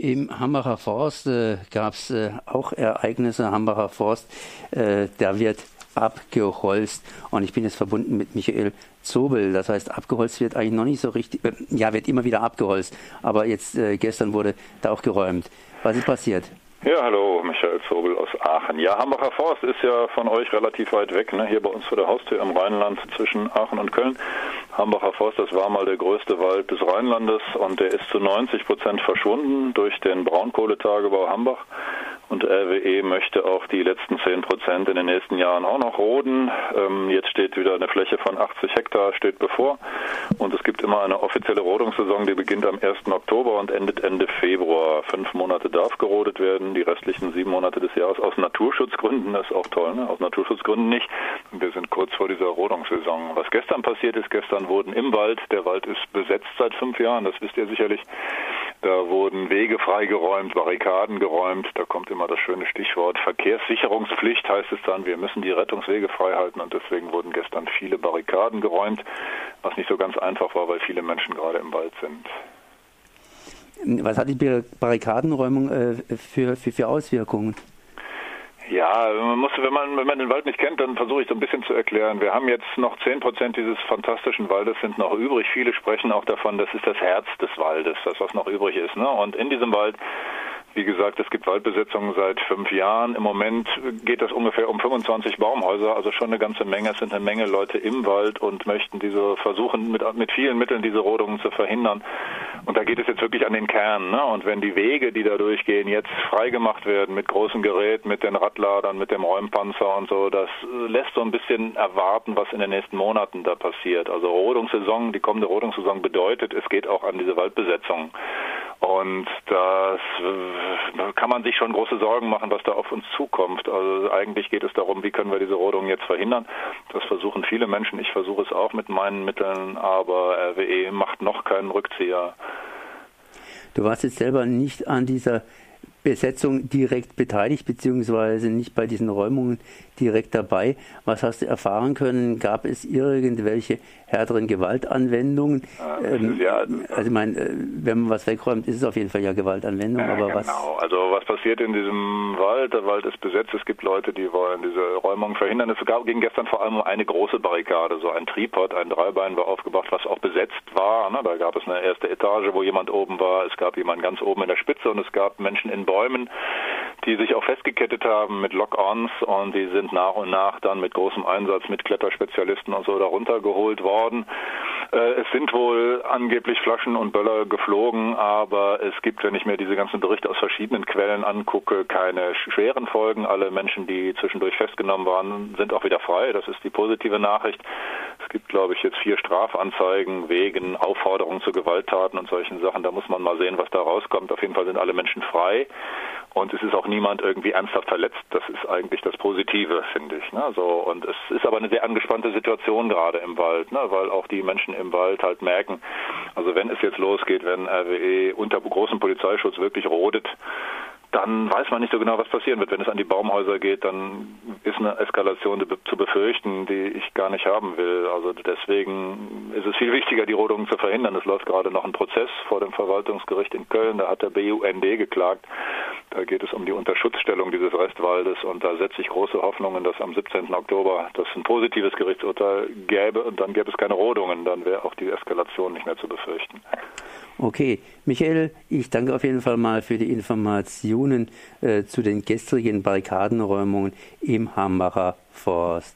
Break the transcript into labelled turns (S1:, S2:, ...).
S1: Im Hambacher Forst äh, gab es äh, auch Ereignisse. Hambacher Forst, äh, da wird abgeholzt. Und ich bin jetzt verbunden mit Michael Zobel. Das heißt, abgeholzt wird eigentlich noch nicht so richtig. Äh, ja, wird immer wieder abgeholzt. Aber jetzt äh, gestern wurde da auch geräumt. Was ist passiert?
S2: Ja, hallo, Michael Zobel aus Aachen. Ja, Hambacher Forst ist ja von euch relativ weit weg, ne? hier bei uns vor der Haustür im Rheinland zwischen Aachen und Köln. Hambacher Forst, das war mal der größte Wald des Rheinlandes und der ist zu 90 Prozent verschwunden durch den Braunkohletagebau Hambach. Und RWE möchte auch die letzten 10 Prozent in den nächsten Jahren auch noch roden. Ähm, jetzt steht wieder eine Fläche von 80 Hektar steht bevor. Und es gibt immer eine offizielle Rodungssaison, die beginnt am 1. Oktober und endet Ende Februar. Fünf Monate darf gerodet werden, die restlichen sieben Monate des Jahres aus Naturschutzgründen. Das ist auch toll, ne? aus Naturschutzgründen nicht. Wir sind kurz vor dieser Rodungssaison. Was gestern passiert ist, gestern wurden im Wald, der Wald ist besetzt seit fünf Jahren, das wisst ihr sicherlich, da wurden Wege freigeräumt, Barrikaden geräumt. Da kommt immer das schöne Stichwort Verkehrssicherungspflicht, heißt es dann. Wir müssen die Rettungswege frei halten und deswegen wurden gestern viele Barrikaden geräumt, was nicht so ganz einfach war, weil viele Menschen gerade im Wald sind.
S1: Was hat die Barrikadenräumung äh, für, für, für Auswirkungen?
S2: Ja, man muss, wenn man, wenn man den Wald nicht kennt, dann versuche ich so ein bisschen zu erklären. Wir haben jetzt noch zehn Prozent dieses fantastischen Waldes sind noch übrig. Viele sprechen auch davon, das ist das Herz des Waldes, das was noch übrig ist. Ne? Und in diesem Wald wie gesagt, es gibt Waldbesetzungen seit fünf Jahren. Im Moment geht es ungefähr um 25 Baumhäuser, also schon eine ganze Menge. Es sind eine Menge Leute im Wald und möchten diese versuchen mit, mit vielen Mitteln diese Rodungen zu verhindern. Und da geht es jetzt wirklich an den Kern. Ne? Und wenn die Wege, die da durchgehen, jetzt freigemacht werden mit großen Geräten, mit den Radladern, mit dem Räumpanzer und so, das lässt so ein bisschen erwarten, was in den nächsten Monaten da passiert. Also Rodungssaison, die kommende Rodungssaison bedeutet, es geht auch an diese Waldbesetzung. Und das äh, kann man sich schon große Sorgen machen, was da auf uns zukommt. Also eigentlich geht es darum, wie können wir diese Rodung jetzt verhindern. Das versuchen viele Menschen. Ich versuche es auch mit meinen Mitteln, aber RWE macht noch keinen Rückzieher.
S1: Du warst jetzt selber nicht an dieser Besetzung direkt beteiligt, beziehungsweise nicht bei diesen Räumungen direkt dabei. Was hast du erfahren können? Gab es irgendwelche härteren Gewaltanwendungen? Ähm, ja, also ich meine, äh, wenn man was wegräumt, ist es auf jeden Fall ja Gewaltanwendung,
S2: aber
S1: genau.
S2: was? Genau, also was passiert in diesem Wald? Der Wald ist besetzt, es gibt Leute, die wollen diese Räumung verhindern. Es ging gestern vor allem um eine große Barrikade, so ein Tripod, ein Dreibein war aufgebracht, was auch besetzt war. Ne? Da gab es eine erste Etage, wo jemand oben war, es gab jemand ganz oben in der Spitze und es gab Menschen in Bäumen, die sich auch festgekettet haben mit Lock-ons und die sind nach und nach dann mit großem Einsatz mit Kletterspezialisten und so darunter geholt worden. Äh, es sind wohl angeblich Flaschen und Böller geflogen, aber es gibt, wenn ich mir diese ganzen Berichte aus verschiedenen Quellen angucke, keine schweren Folgen. Alle Menschen, die zwischendurch festgenommen waren, sind auch wieder frei. Das ist die positive Nachricht. Es gibt, glaube ich, jetzt vier Strafanzeigen wegen Aufforderung zu Gewalttaten und solchen Sachen. Da muss man mal sehen, was da rauskommt. Auf jeden Fall sind alle Menschen frei. Und es ist auch niemand irgendwie ernsthaft verletzt. Das ist eigentlich das Positive, finde ich. Ne? So, und es ist aber eine sehr angespannte Situation gerade im Wald, ne? weil auch die Menschen im Wald halt merken, also wenn es jetzt losgeht, wenn RWE unter großem Polizeischutz wirklich rodet, dann weiß man nicht so genau, was passieren wird. Wenn es an die Baumhäuser geht, dann ist eine Eskalation zu befürchten, die ich gar nicht haben will. Also deswegen ist es viel wichtiger, die Rodungen zu verhindern. Es läuft gerade noch ein Prozess vor dem Verwaltungsgericht in Köln. Da hat der BUND geklagt. Da geht es um die Unterschutzstellung dieses Restwaldes und da setze ich große Hoffnungen, dass am 17. Oktober das ein positives Gerichtsurteil gäbe und dann gäbe es keine Rodungen. Dann wäre auch die Eskalation nicht mehr zu befürchten.
S1: Okay, Michael, ich danke auf jeden Fall mal für die Informationen äh, zu den gestrigen Barrikadenräumungen im Hambacher Forst.